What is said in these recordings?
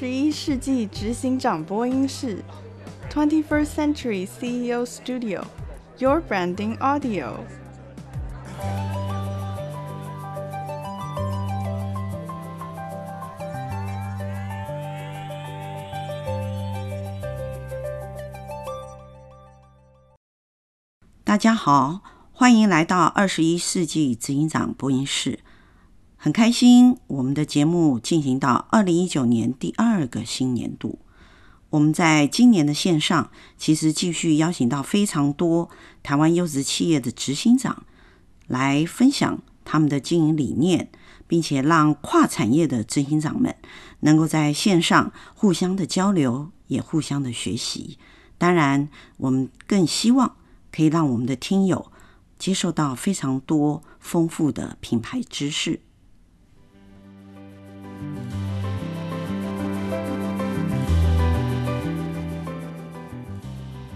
十一世纪执行长播音室，Twenty First Century CEO Studio，Your Branding Audio。大家好，欢迎来到二十一世纪执行长播音室。很开心，我们的节目进行到二零一九年第二个新年度。我们在今年的线上，其实继续邀请到非常多台湾优质企业的执行长来分享他们的经营理念，并且让跨产业的执行长们能够在线上互相的交流，也互相的学习。当然，我们更希望。可以让我们的听友接受到非常多丰富的品牌知识。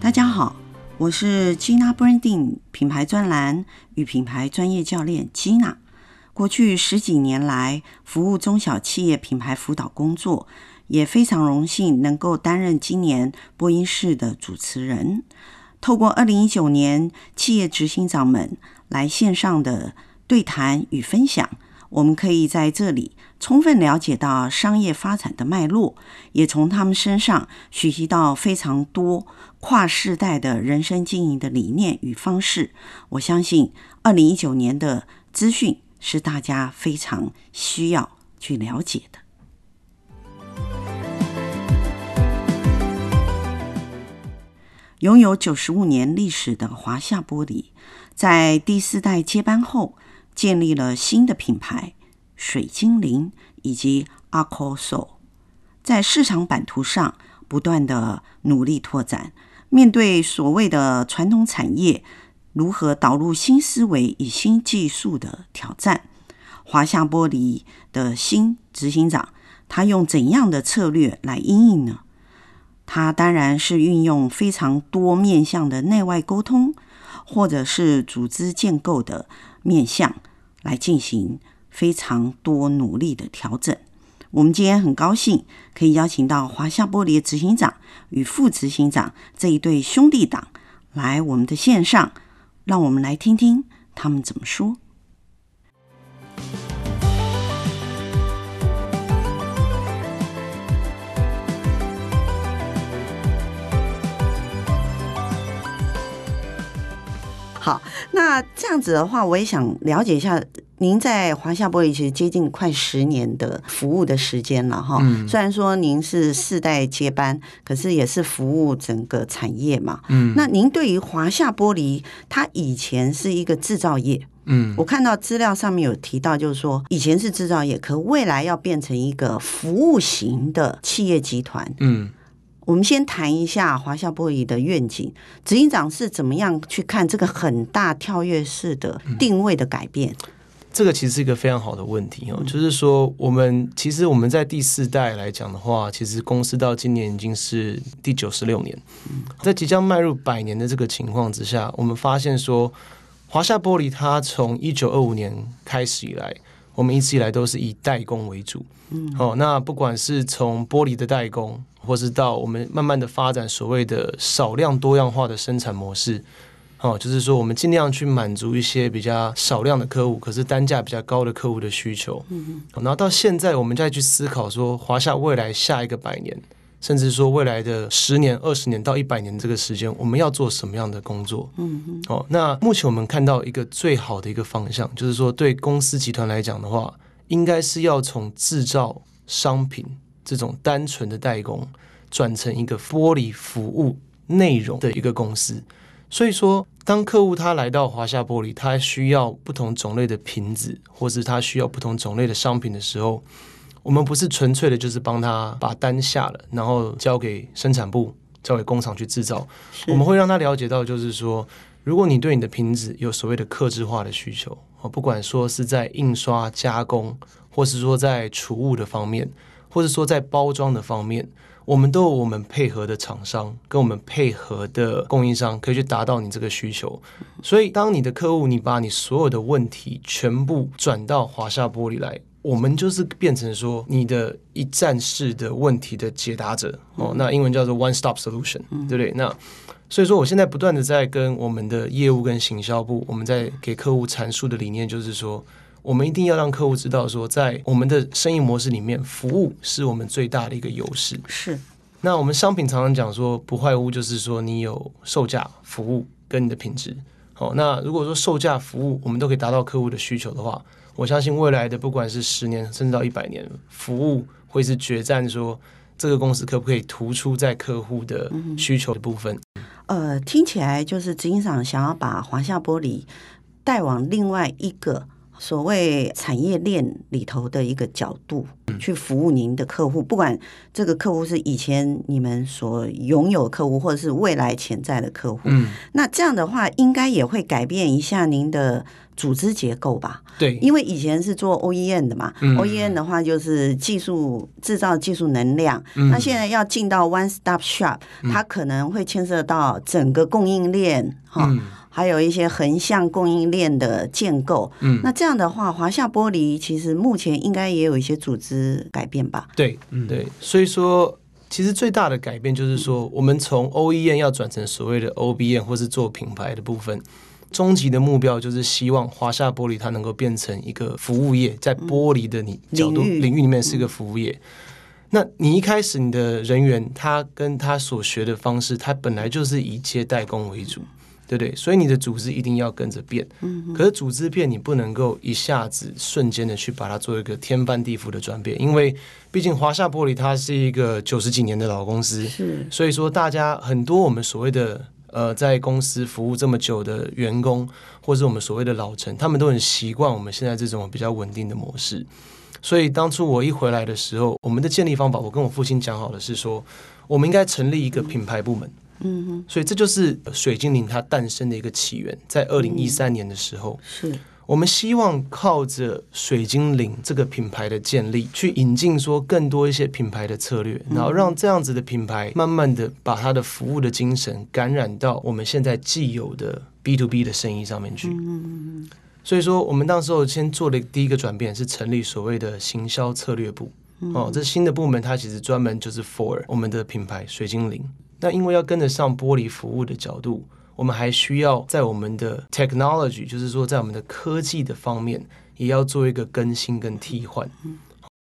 大家好，我是 Gina Branding 品牌专栏与品牌专业教练 Gina。过去十几年来，服务中小企业品牌辅导工作，也非常荣幸能够担任今年播音室的主持人。透过二零一九年企业执行长们来线上的对谈与分享，我们可以在这里充分了解到商业发展的脉络，也从他们身上学习到非常多跨世代的人生经营的理念与方式。我相信二零一九年的资讯是大家非常需要去了解的。拥有九十五年历史的华夏玻璃，在第四代接班后，建立了新的品牌“水精灵”以及 ARKOSOL，在市场版图上不断的努力拓展。面对所谓的传统产业如何导入新思维与新技术的挑战，华夏玻璃的新执行长，他用怎样的策略来应应呢？他当然是运用非常多面向的内外沟通，或者是组织建构的面向来进行非常多努力的调整。我们今天很高兴可以邀请到华夏玻璃执行长与副执行长这一对兄弟党来我们的线上，让我们来听听他们怎么说。好，那这样子的话，我也想了解一下，您在华夏玻璃其实接近快十年的服务的时间了哈。嗯。虽然说您是世代接班，可是也是服务整个产业嘛。嗯。那您对于华夏玻璃，它以前是一个制造业。嗯。我看到资料上面有提到，就是说以前是制造业，可未来要变成一个服务型的企业集团。嗯。我们先谈一下华夏玻璃的愿景，执行长是怎么样去看这个很大跳跃式的定位的改变？嗯，这个其实是一个非常好的问题哦，就是说我们其实我们在第四代来讲的话，其实公司到今年已经是第九十六年，在即将迈入百年的这个情况之下，我们发现说华夏玻璃它从一九二五年开始以来，我们一直以来都是以代工为主，嗯，哦，那不管是从玻璃的代工。或是到我们慢慢的发展所谓的少量多样化的生产模式，哦，就是说我们尽量去满足一些比较少量的客户，可是单价比较高的客户的需求。嗯嗯。然后到现在，我们再去思考说，华夏未来下一个百年，甚至说未来的十年、二十年到一百年这个时间，我们要做什么样的工作？嗯嗯。哦，那目前我们看到一个最好的一个方向，就是说对公司集团来讲的话，应该是要从制造商品。这种单纯的代工转成一个玻璃服务内容的一个公司，所以说，当客户他来到华夏玻璃，他需要不同种类的瓶子，或是他需要不同种类的商品的时候，我们不是纯粹的就是帮他把单下了，然后交给生产部，交给工厂去制造。我们会让他了解到，就是说，如果你对你的瓶子有所谓的克制化的需求，不管说是在印刷加工，或是说在储物的方面。或者说在包装的方面，我们都有我们配合的厂商跟我们配合的供应商，可以去达到你这个需求。所以，当你的客户，你把你所有的问题全部转到华夏玻璃来，我们就是变成说你的一站式的问题的解答者哦，那英文叫做 one stop solution，对不对？那所以说，我现在不断的在跟我们的业务跟行销部，我们在给客户阐述的理念就是说，我们一定要让客户知道说，在我们的生意模式里面，服务是我们最大的一个优势。是。那我们商品常常讲说，不坏屋就是说你有售价、服务跟你的品质。好，那如果说售价、服务我们都可以达到客户的需求的话，我相信未来的不管是十年甚至到一百年，服务会是决战，说这个公司可不可以突出在客户的需求的部分。呃，听起来就是执行长想要把华夏玻璃带往另外一个所谓产业链里头的一个角度去服务您的客户，不管这个客户是以前你们所拥有的客户，或者是未来潜在的客户。嗯，那这样的话，应该也会改变一下您的组织结构吧？对，因为以前是做 OEM 的嘛，嗯，OEM 的话就是技术制造技术能量，嗯，那现在要进到 One Stop Shop，它可能会牵涉到整个供应链，哈，嗯。还有一些横向供应链的建构，嗯，那这样的话，华夏玻璃其实目前应该也有一些组织改变吧？对，嗯，对，所以说，其实最大的改变就是说，我们从 OEM 要转成所谓的 OBM 或是做品牌的部分，终极的目标就是希望华夏玻璃它能够变成一个服务业，在玻璃的你角度领域，里面是一个服务业。嗯。那你一开始你的人员，他跟他所学的方式，他本来就是以接代工为主。对不对，所以你的组织一定要跟着变。嗯，可是组织变，你不能够一下子瞬间的去把它做一个天翻地覆的转变，因为毕竟华夏玻璃它是一个九十几年的老公司，是，所以说大家很多我们所谓的呃在公司服务这么久的员工，或是我们所谓的老臣，他们都很习惯我们现在这种比较稳定的模式。所以当初我一回来的时候，我们的建立方法，我跟我父亲讲好的是说，我们应该成立一个品牌部门。嗯嗯哼，所以这就是水精灵它诞生的一个起源，在二零一三年的时候，是我们希望靠着水精灵这个品牌的建立，去引进说更多一些品牌的策略，然后让这样子的品牌慢慢的把它的服务的精神感染到我们现在既有的 B to B 的生意上面去。嗯嗯嗯，所以说我们当时候先做的第一个转变是成立所谓的行销策略部。哦，这新的部门它其实专门就是 for 我们的品牌水精灵。那因为要跟得上玻璃服务的角度，我们还需要在我们的 technology，就是说在我们的科技的方面，也要做一个更新跟替换。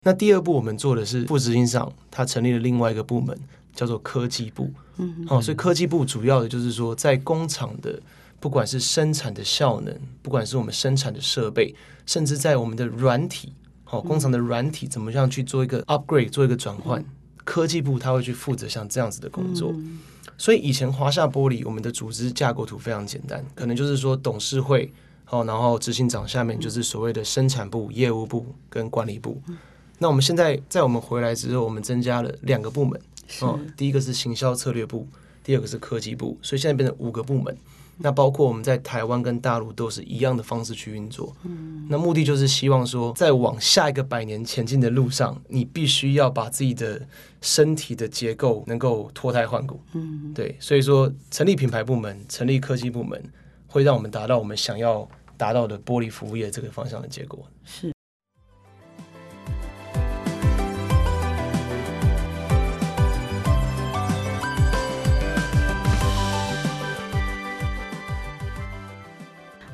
那第二步我们做的是副执行长，他成立了另外一个部门，叫做科技部。嗯好，所以科技部主要的就是说，在工厂的不管是生产的效能，不管是我们生产的设备，甚至在我们的软体，好，工厂的软体怎么样去做一个 upgrade，做一个转换。科技部他会去负责像这样子的工作，嗯、所以以前华夏玻璃我们的组织架构图非常简单，可能就是说董事会，好，然后执行长下面就是所谓的生产部、业务部跟管理部。嗯、那我们现在在我们回来之后，我们增加了两个部门，哦，第一个是行销策略部，第二个是科技部，所以现在变成五个部门。那包括我们在台湾跟大陆都是一样的方式去运作，嗯，那目的就是希望说，在往下一个百年前进的路上，你必须要把自己的身体的结构能够脱胎换骨，嗯，对，所以说成立品牌部门、成立科技部门，会让我们达到我们想要达到的玻璃服务业这个方向的结果，是。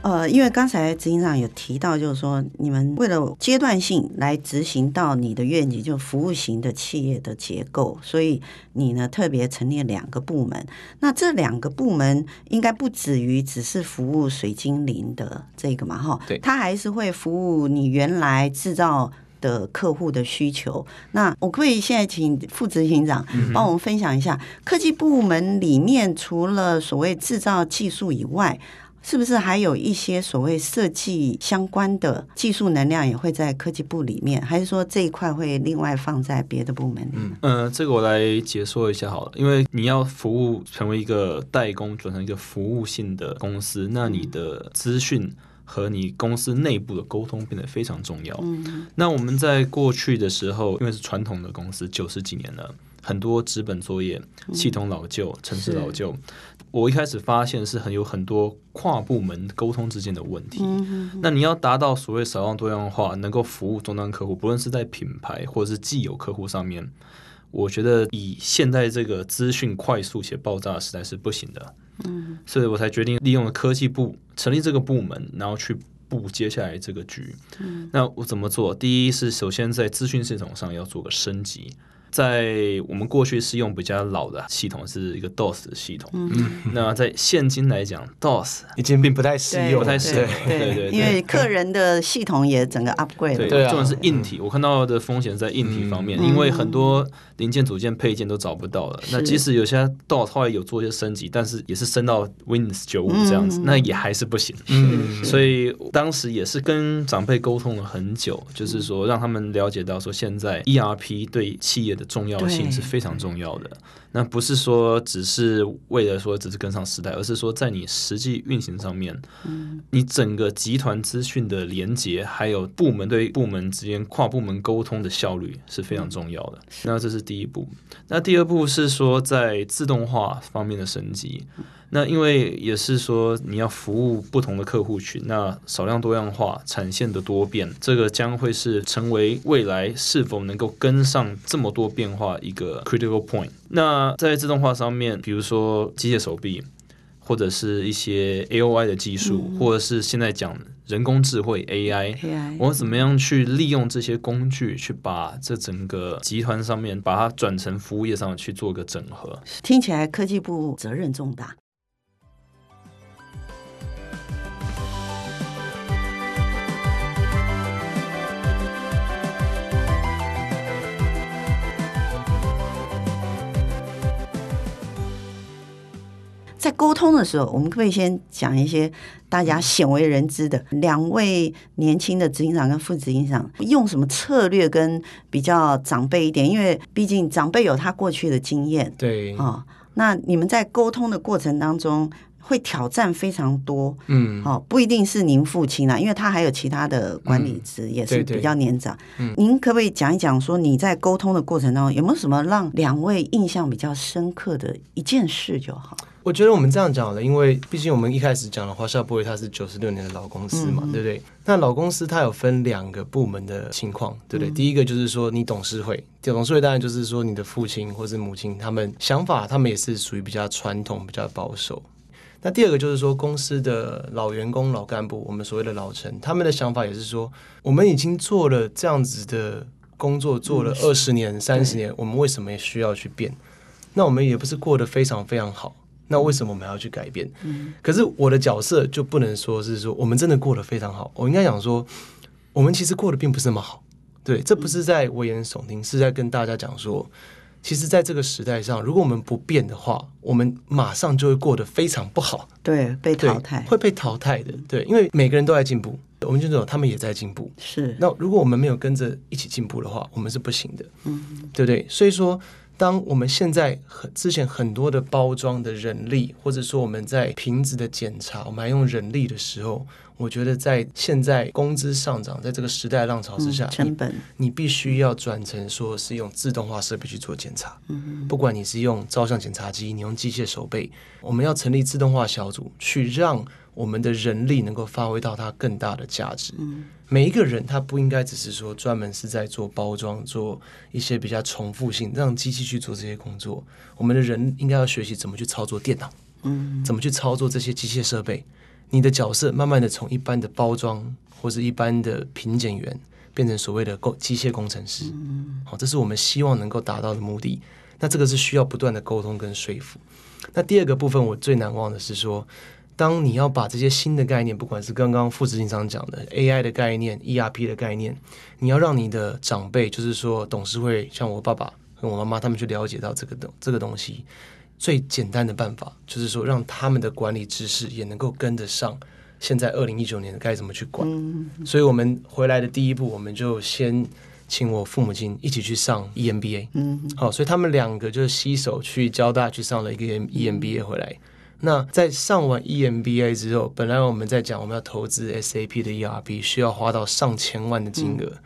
呃，因为刚才执行长有提到，就是说你们为了阶段性来执行到你的愿景，就服务型的企业的结构，所以你呢特别成立两个部门。那这两个部门应该不止于只是服务水精灵的这个嘛，哈，对，它还是会服务你原来制造的客户的需求。那我可以现在请副执行长帮我们分享一下，科技部门里面除了所谓制造技术以外，是不是还有一些所谓设计相关的技术能量也会在科技部里面？还是说这一块会另外放在别的部门里面？嗯，呃，这个我来解说一下好了。因为你要服务成为一个代工，转成一个服务性的公司，那你的资讯和你公司内部的沟通变得非常重要。嗯，那我们在过去的时候，因为是传统的公司，九十几年了，很多纸本作业、系统老旧、城市老旧。我一开始发现是很有很多跨部门沟通之间的问题。那你要达到所谓少量多样化，能够服务终端客户，不论是在品牌或者是既有客户上面，我觉得以现在这个资讯快速且爆炸的时代是不行的。嗯，所以我才决定利用了科技部成立这个部门，然后去布接下来这个局。嗯，那我怎么做？第一是首先在资讯系统上要做个升级。在我们过去是用比较老的系统，是一个 DOS 的系统。嗯，那在现今来讲，DOS 已经并不太适用，不太适用。对对对，因为客人的系统也整个 upgrade 了。对，重点是硬体。我看到的风险在硬体方面，因为很多零件、组件、配件都找不到了。那即使有些 DOS 后来有做一些升级，但是也是升到 Windows 九五这样子，那也还是不行。嗯，所以当时也是跟长辈沟通了很久，就是说让他们了解到说现在 ERP 对企业的重要性是非常重要的。那不是说只是为了说只是跟上时代，而是说在你实际运行上面，嗯，你整个集团资讯的连接，还有部门对部门之间跨部门沟通的效率是非常重要的。那这是第一步。那第二步是说在自动化方面的升级。那因为也是说你要服务不同的客户群，那少量多样化、产线的多变，这个将会是成为未来是否能够跟上这么多变化一个 critical point。那在自动化上面，比如说机械手臂，或者是一些 AOI 的技术，嗯、或者是现在讲人工智慧 AI，我怎么样去利用这些工具，去把这整个集团上面把它转成服务业上去做个整合？听起来科技部责任重大。在沟通的时候，我们可不可以先讲一些大家鲜为人知的两位年轻的执行长跟副执行长用什么策略跟比较长辈一点？因为毕竟长辈有他过去的经验，对啊、哦。那你们在沟通的过程当中会挑战非常多，嗯，好、哦，不一定是您父亲啊，因为他还有其他的管理职也是比较年长。嗯，您可不可以讲一讲说你在沟通的过程当中有没有什么让两位印象比较深刻的一件事就好？我觉得我们这样讲了，因为毕竟我们一开始讲了华夏玻璃，它是九十六年的老公司嘛，嗯、对不对？那老公司它有分两个部门的情况，对不对？嗯、第一个就是说你董事会，董事会当然就是说你的父亲或是母亲，他们想法他们也是属于比较传统、比较保守。那第二个就是说公司的老员工、老干部，我们所谓的老臣，他们的想法也是说，我们已经做了这样子的工作，做了二十年、三十年，我们为什么也需要去变？那我们也不是过得非常非常好。那为什么我们要去改变？嗯，可是我的角色就不能说是说我们真的过得非常好。我应该讲说，我们其实过得并不是那么好。对，这不是在危言耸听，是在跟大家讲说，其实在这个时代上，如果我们不变的话，我们马上就会过得非常不好。对，被淘汰，会被淘汰的。对，因为每个人都在进步，我们就说他们也在进步。是。那如果我们没有跟着一起进步的话，我们是不行的。嗯，对不对？所以说。当我们现在很之前很多的包装的人力，或者说我们在瓶子的检查，我们还用人力的时候，我觉得在现在工资上涨，在这个时代浪潮之下，嗯、成本你，你必须要转成说是用自动化设备去做检查。嗯，不管你是用照相检查机，你用机械手背，我们要成立自动化小组，去让我们的人力能够发挥到它更大的价值。嗯。每一个人他不应该只是说专门是在做包装，做一些比较重复性，让机器去做这些工作。我们的人应该要学习怎么去操作电脑，嗯，怎么去操作这些机械设备。你的角色慢慢的从一般的包装或是一般的品检员，变成所谓的工机械工程师。嗯，好，这是我们希望能够达到的目的。那这个是需要不断的沟通跟说服。那第二个部分我最难忘的是说。当你要把这些新的概念，不管是刚刚副执行长讲的 AI 的概念、ERP 的概念，你要让你的长辈，就是说董事会，像我爸爸跟我妈妈，他们去了解到这个东这个东西，最简单的办法就是说，让他们的管理知识也能够跟得上现在二零一九年该怎么去管。嗯、所以我们回来的第一步，我们就先请我父母亲一起去上 EMBA。嗯，好，所以他们两个就携手去交大去上了一个 EMBA 回来。那在上完 EMBA 之后，本来我们在讲我们要投资 SAP 的 ERP，需要花到上千万的金额，嗯、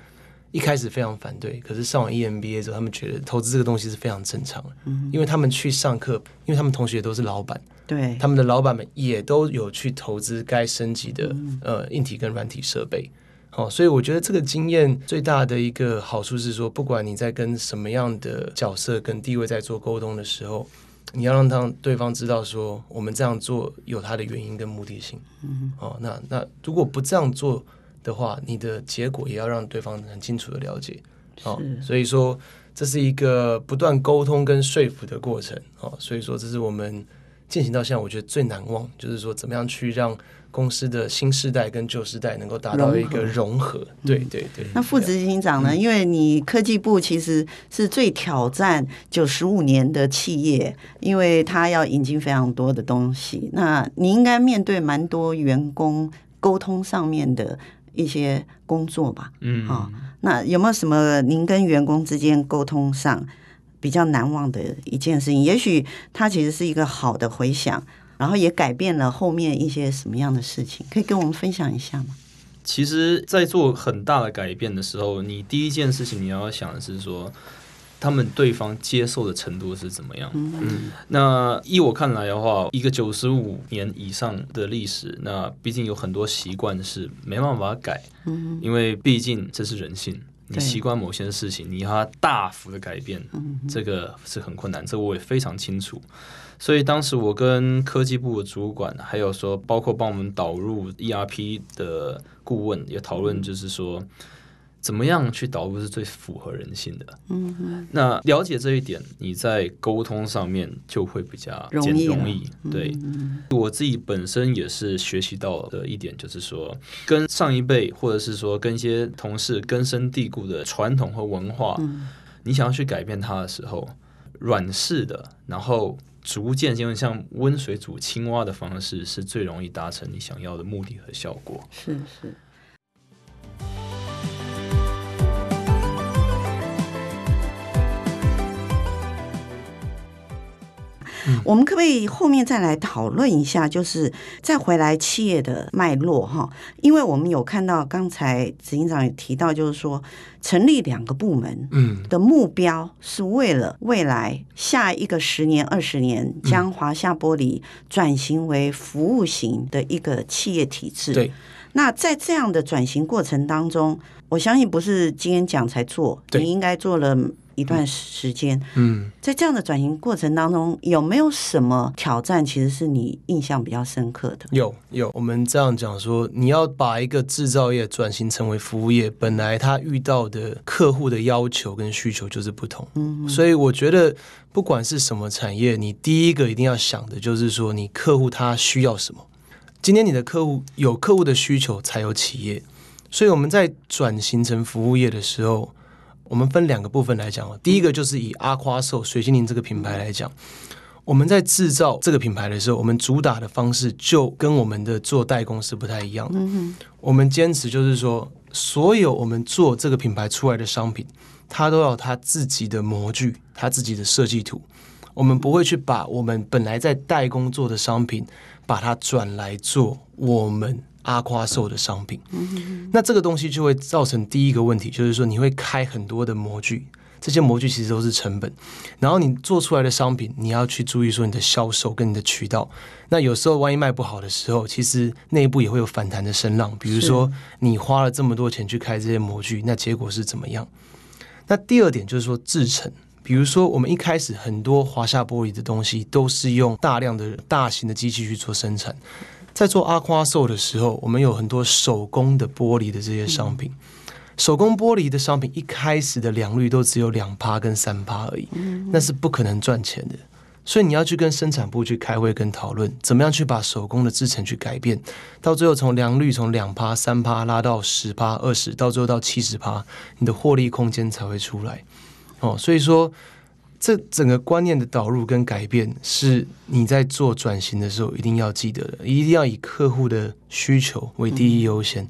一开始非常反对。可是上完 EMBA 之后，他们觉得投资这个东西是非常正常的，嗯、因为他们去上课，因为他们同学都是老板，对，他们的老板们也都有去投资该升级的、嗯、呃硬体跟软体设备。好、哦，所以我觉得这个经验最大的一个好处是说，不管你在跟什么样的角色跟地位在做沟通的时候，你要让他对方知道说，我们这样做有它的原因跟目的性。嗯，哦，那那如果不这样做的话，你的结果也要让对方很清楚的了解。哦，所以说这是一个不断沟通跟说服的过程。哦，所以说这是我们进行到现在，我觉得最难忘，就是说怎么样去让。公司的新世代跟旧世代能够达到一个融合，融合对对对。那副执行长呢？嗯、因为你科技部其实是最挑战九十五年的企业，因为他要引进非常多的东西。那你应该面对蛮多员工沟通上面的一些工作吧？嗯，好、哦，那有没有什么您跟员工之间沟通上比较难忘的一件事情？也许它其实是一个好的回想。然后也改变了后面一些什么样的事情，可以跟我们分享一下吗？其实，在做很大的改变的时候，你第一件事情你要想的是说，他们对方接受的程度是怎么样？嗯，嗯，那依我看来的话，一个九十五年以上的历史，那毕竟有很多习惯是没办法改，嗯，因为毕竟这是人性，你习惯某些事情，你要它大幅的改变，这个是很困难，这个我也非常清楚。所以当时我跟科技部的主管，还有说包括帮我们导入 ERP 的顾问也讨论，就是说怎么样去导入是最符合人性的。嗯。那了解这一点，你在沟通上面就会比较容易。容易。对。嗯。我自己本身也是学习到的一点，就是说跟上一辈或者是说跟一些同事根深蒂固的传统和文化，你想要去改变它的时候，软式的，然后。逐渐就像温水煮青蛙的方式，是最容易达成你想要的目的和效果。是是。我们可不可以后面再来讨论一下，就是再回来企业的脉络哈？因为我们有看到刚才执行长也提到，就是说成立两个部门，嗯，的目标是为了未来下一个十年、二十年，将华夏玻璃转型为服务型的一个企业体制。对。那在这样的转型过程当中，我相信不是今天讲才做，你应该做了。一段时间，嗯，在这样的转型过程当中，有没有什么挑战？其实是你印象比较深刻的？有有，我们这样讲说，你要把一个制造业转型成为服务业，本来他遇到的客户的要求跟需求就是不同，嗯，所以我觉得不管是什么产业，你第一个一定要想的就是说，你客户他需要什么。今天你的客户有客户的需求，才有企业，所以我们在转型成服务业的时候。我们分两个部分来讲哦，第一个就是以阿夸兽水精灵这个品牌来讲，我们在制造这个品牌的时候，我们主打的方式就跟我们的做代工是不太一样的。我们坚持就是说，所有我们做这个品牌出来的商品，它都要它自己的模具，它自己的设计图。我们不会去把我们本来在代工做的商品，把它转来做我们。阿夸兽的商品，那这个东西就会造成第一个问题，就是说你会开很多的模具，这些模具其实都是成本。然后你做出来的商品，你要去注意说你的销售跟你的渠道。那有时候万一卖不好的时候，其实内部也会有反弹的声浪。比如说你花了这么多钱去开这些模具，那结果是怎么样？那第二点就是说制成，比如说我们一开始很多华夏玻璃的东西都是用大量的大型的机器去做生产。在做阿夸兽的时候，我们有很多手工的玻璃的这些商品。手工玻璃的商品一开始的良率都只有两趴跟三趴而已，那是不可能赚钱的。所以你要去跟生产部去开会跟讨论，怎么样去把手工的制成去改变，到最后从良率从两趴三趴拉到十趴二十，到最后到七十趴，你的获利空间才会出来。哦，所以说。这整个观念的导入跟改变，是你在做转型的时候一定要记得的，一定要以客户的需求为第一优先。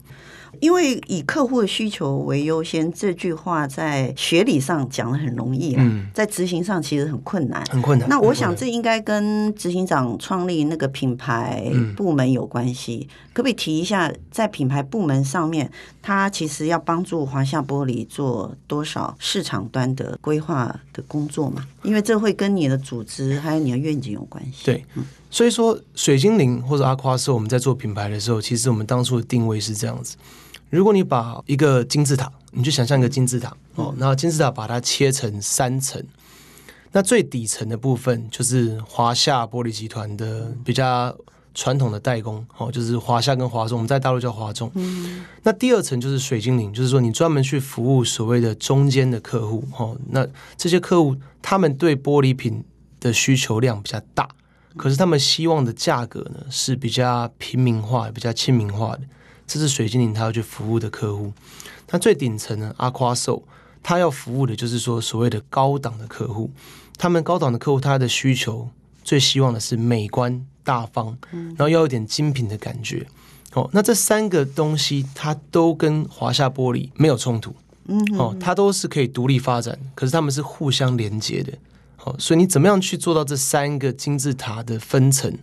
因为以客户的需求为优先这句话，在学理上讲的很容易，嗯，在执行上其实很困难，很困难。那我想这应该跟执行长创立那个品牌部门有关系，可不可以提一下，在品牌部门上面，他其实要帮助华夏玻璃做多少市场端的规划的工作嘛？因为这会跟你的组织还有你的愿景有关系。对。所以说，水精灵或者阿夸是，我们在做品牌的时候，其实我们当初的定位是这样子：如果你把一个金字塔，你就想象一个金字塔、嗯、哦，然后金字塔把它切成三层，那最底层的部分就是华夏玻璃集团的比较传统的代工哦，就是华夏跟华中，我们在大陆叫华中。嗯，那第二层就是水晶灵，就是说你专门去服务所谓的中间的客户哦，那这些客户他们对玻璃品的需求量比较大。可是他们希望的价格呢，是比较平民化、比较亲民化的，这是水晶灵他要去服务的客户。那最顶层呢，阿夸兽他要服务的就是说所谓的高档的客户。他们高档的客户，他的需求最希望的是美观大方，然后要有点精品的感觉。哦，那这三个东西它都跟华夏玻璃没有冲突，嗯哦，它都是可以独立发展，可是他们是互相连接的。好，所以你怎么样去做到这三个金字塔的分层，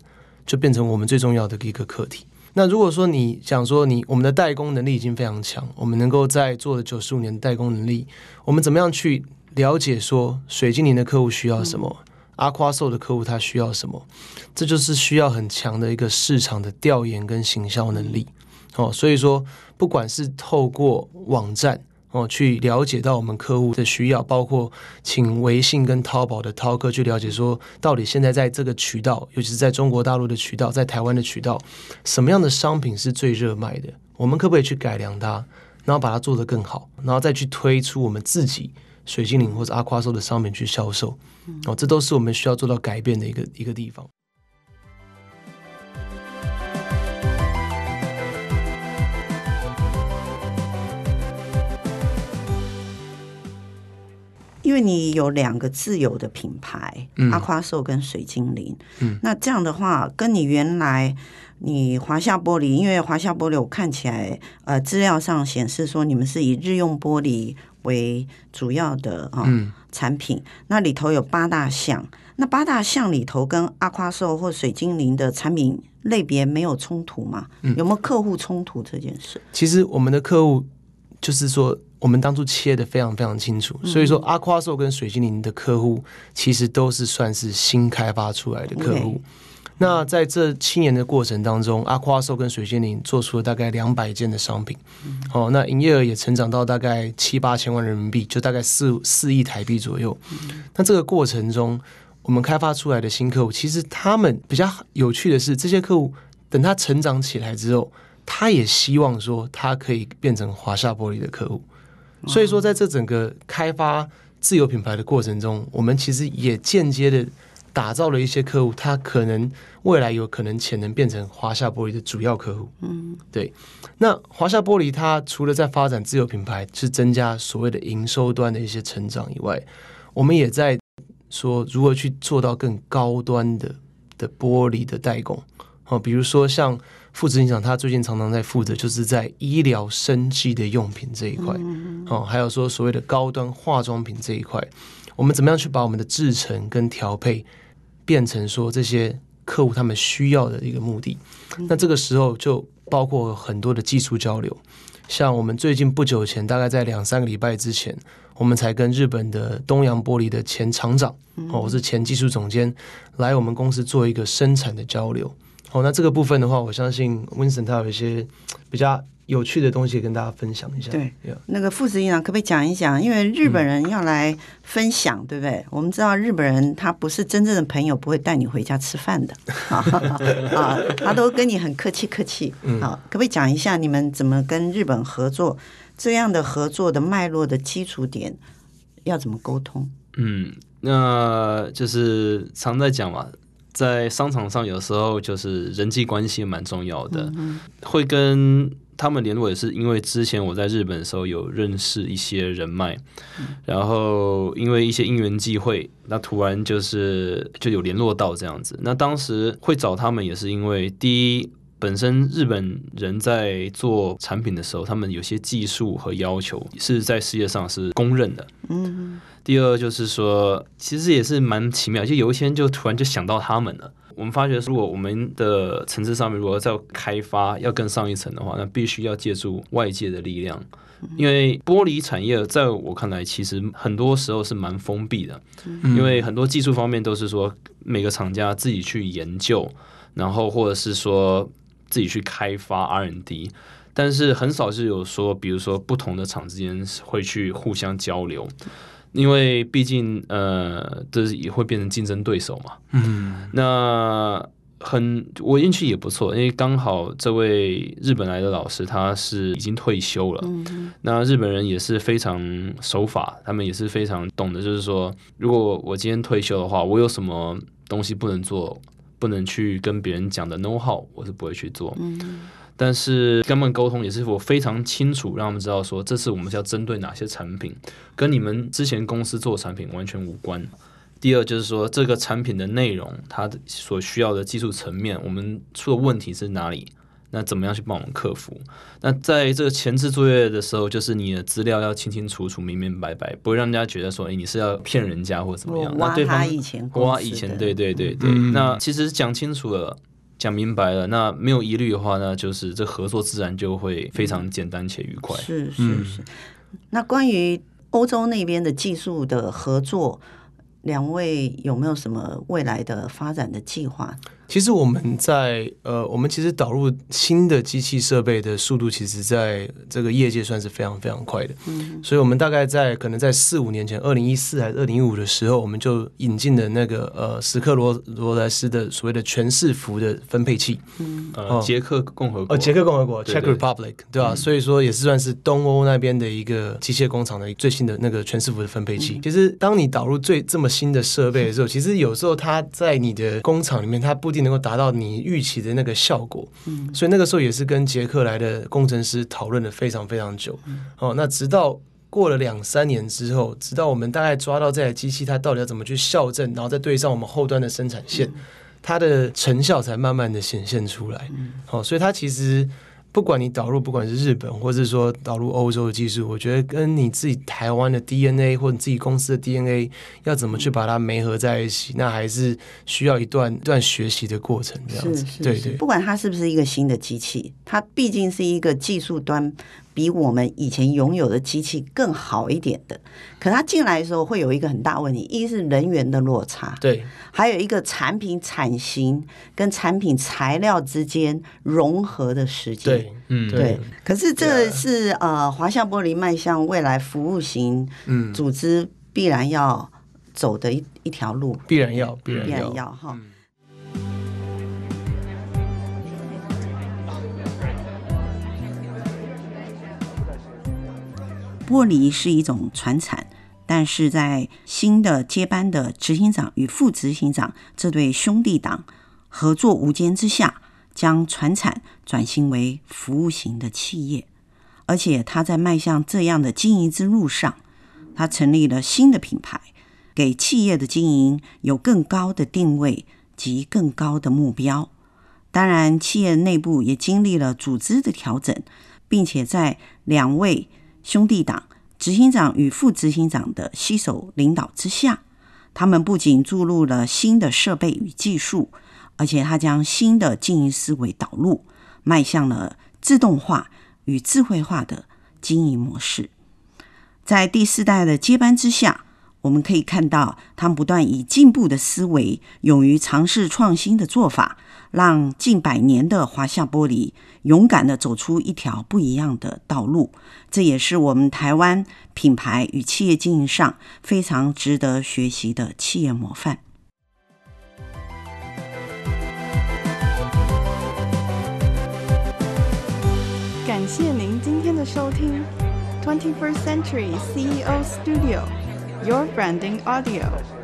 就变成我们最重要的一个课题。那如果说你想说你我们的代工能力已经非常强，我们能够在做了九十五年的代工能力，我们怎么样去了解说水晶灵的客户需要什么，嗯、阿夸兽的客户他需要什么？这就是需要很强的一个市场的调研跟行销能力。哦，所以说不管是透过网站。哦，去了解到我们客户的需要，包括请微信跟淘宝的淘客去了解，说到底现在在这个渠道，尤其是在中国大陆的渠道，在台湾的渠道，什么样的商品是最热卖的？我们可不可以去改良它，然后把它做得更好，然后再去推出我们自己水精灵或者阿夸兽的商品去销售？哦，这都是我们需要做到改变的一个一个地方。因为你有两个自有的品牌，嗯、阿夸兽跟水精灵。嗯，那这样的话，跟你原来你华夏玻璃，因为华夏玻璃我看起来，呃，资料上显示说你们是以日用玻璃为主要的啊、哦嗯、产品。那里头有八大项，那八大项里头跟阿夸兽或水精灵的产品类别没有冲突吗？嗯、有没有客户冲突这件事？其实我们的客户就是说。我们当初切的非常非常清楚，所以说阿夸兽跟水精灵的客户其实都是算是新开发出来的客户。那在这七年的过程当中，阿夸兽跟水精灵做出了大概两百件的商品，哦，那营业额也成长到大概七八千万人民币，就大概四四亿台币左右。那这个过程中，我们开发出来的新客户，其实他们比较有趣的是，这些客户等他成长起来之后，他也希望说他可以变成华夏玻璃的客户。所以说，在这整个开发自有品牌的过程中，我们其实也间接的打造了一些客户，他可能未来有可能潜能变成华夏玻璃的主要客户。嗯，对。那华夏玻璃它除了在发展自有品牌，是增加所谓的营收端的一些成长以外，我们也在说如何去做到更高端的的玻璃的代工。哦，比如说像。副执行长他最近常常在负责，就是在医疗生机的用品这一块，哦，还有说所谓的高端化妆品这一块，我们怎么样去把我们的制成跟调配变成说这些客户他们需要的一个目的？那这个时候就包括很多的技术交流，像我们最近不久前，大概在两三个礼拜之前，我们才跟日本的东洋玻璃的前厂长，哦，我是前技术总监，来我们公司做一个生产的交流。好，那这个部分的话，我相信 Winston 他有一些 比较有趣的东西跟大家分享一下。对.那个副执行长可不可以讲一讲？因为日本人要来分享，嗯、对不对？我们知道日本人他不是真正的朋友，不会带你回家吃饭的 啊，他都跟你很客气客气。好，可不可以讲一下你们怎么跟日本合作？这样的合作的脉络的基础点要怎么沟通？嗯，那就是常在讲嘛。在商场上，有时候就是人际关系蛮重要的，嗯、会跟他们联络也是因为之前我在日本的时候有认识一些人脉，嗯、然后因为一些因缘际会，那突然就是就有联络到这样子。那当时会找他们也是因为第一，本身日本人在做产品的时候，他们有些技术和要求是在世界上是公认的。嗯。第二就是说，其实也是蛮奇妙，就有一天就突然就想到他们了。我们发觉，如果我们的层次上面如果要开发要更上一层的话，那必须要借助外界的力量。因为玻璃产业在我看来，其实很多时候是蛮封闭的，因为很多技术方面都是说每个厂家自己去研究，然后或者是说自己去开发 R&D，但是很少是有说，比如说不同的厂之间会去互相交流，因为毕竟呃，这也会变成竞争对手嘛。嗯，那。很，我运气也不错，因为刚好这位日本来的老师他是已经退休了。嗯，那日本人也是非常守法，他们也是非常懂得，就是说，如果我今天退休的话，我有什么东西不能做，不能去跟别人讲的 know how，我是不会去做。嗯，但是跟他们沟通也是我非常清楚，让他们知道说，这次我们是要针对哪些产品，跟你们之前公司做产品完全无关。第二就是说，这个产品的内容，它所需要的技术层面，我们出的问题是哪里？那怎么样去帮我们克服？那在这个前置作业的时候，就是你的资料要清清楚楚、明明白白，不会让人家觉得说，哎，你是要骗人家或怎么样？挖他以前，挖以前，对对对对。嗯、那其实讲清楚了，讲明白了，那没有疑虑的话，那就是这合作自然就会非常简单且愉快。是是是。是是嗯、那关于欧洲那边的技术的合作。两位有没有什么未来的发展的计划？其实我们在呃，我们其实导入新的机器设备的速度，其实在这个业界算是非常非常快的。嗯，所以我们大概在可能在四五年前，二零一四还是二零一五的时候，我们就引进了那个呃史克罗罗莱斯的所谓的全伺服的分配器。嗯，呃，捷克共和国，呃，捷克共和国 （Czech Republic） 对吧？所以说也是算是东欧那边的一个机械工厂的最新的那个全伺服的分配器。其实当你导入最这么新的设备的时候，其实有时候它在你的工厂里面，它不一定能够达到你预期的那个效果，嗯，所以那个时候也是跟捷克来的工程师讨论了非常非常久，嗯，哦，那直到过了两三年之后，直到我们大概抓到这台机器它到底要怎么去校正，然后再对上我们后端的生产线，嗯，它的成效才慢慢的显现出来，嗯，哦，所以它其实。不管你导入，不管是日本，或者是说导入欧洲的技术，我觉得跟你自己台湾的 DNA 或者你自己公司的 DNA 要怎么去把它媒合在一起，那还是需要一段一段学习的过程。这样子，对对。不管它是不是一个新的机器，它毕竟是一个技术端。比我们以前拥有的机器更好一点的，可它进来的时候会有一个很大问题，一是人员的落差，对，还有一个产品产型跟产品材料之间融合的时间，对，嗯，对。可是这是呃，华夏玻璃迈向未来服务型组织必然要走的一一条路，必然要，必然要，必然要哈。嗯玻璃是一种传产，但是在新的接班的执行长与副执行长这对兄弟党合作无间之下，将传产转型为服务型的企业，而且他在迈向这样的经营之路上，他成立了新的品牌，给企业的经营有更高的定位及更高的目标。当然，企业内部也经历了组织的调整，并且在两位。兄弟党执行长与副执行长的携手领导之下，他们不仅注入了新的设备与技术，而且他将新的经营思维导入，迈向了自动化与智慧化的经营模式。在第四代的接班之下，我们可以看到他们不断以进步的思维，勇于尝试创新的做法。让近百年的华夏玻璃勇敢地走出一条不一样的道路，这也是我们台湾品牌与企业经营上非常值得学习的企业模范。感谢您今天的收听，Twenty First Century CEO Studio，Your Branding Audio。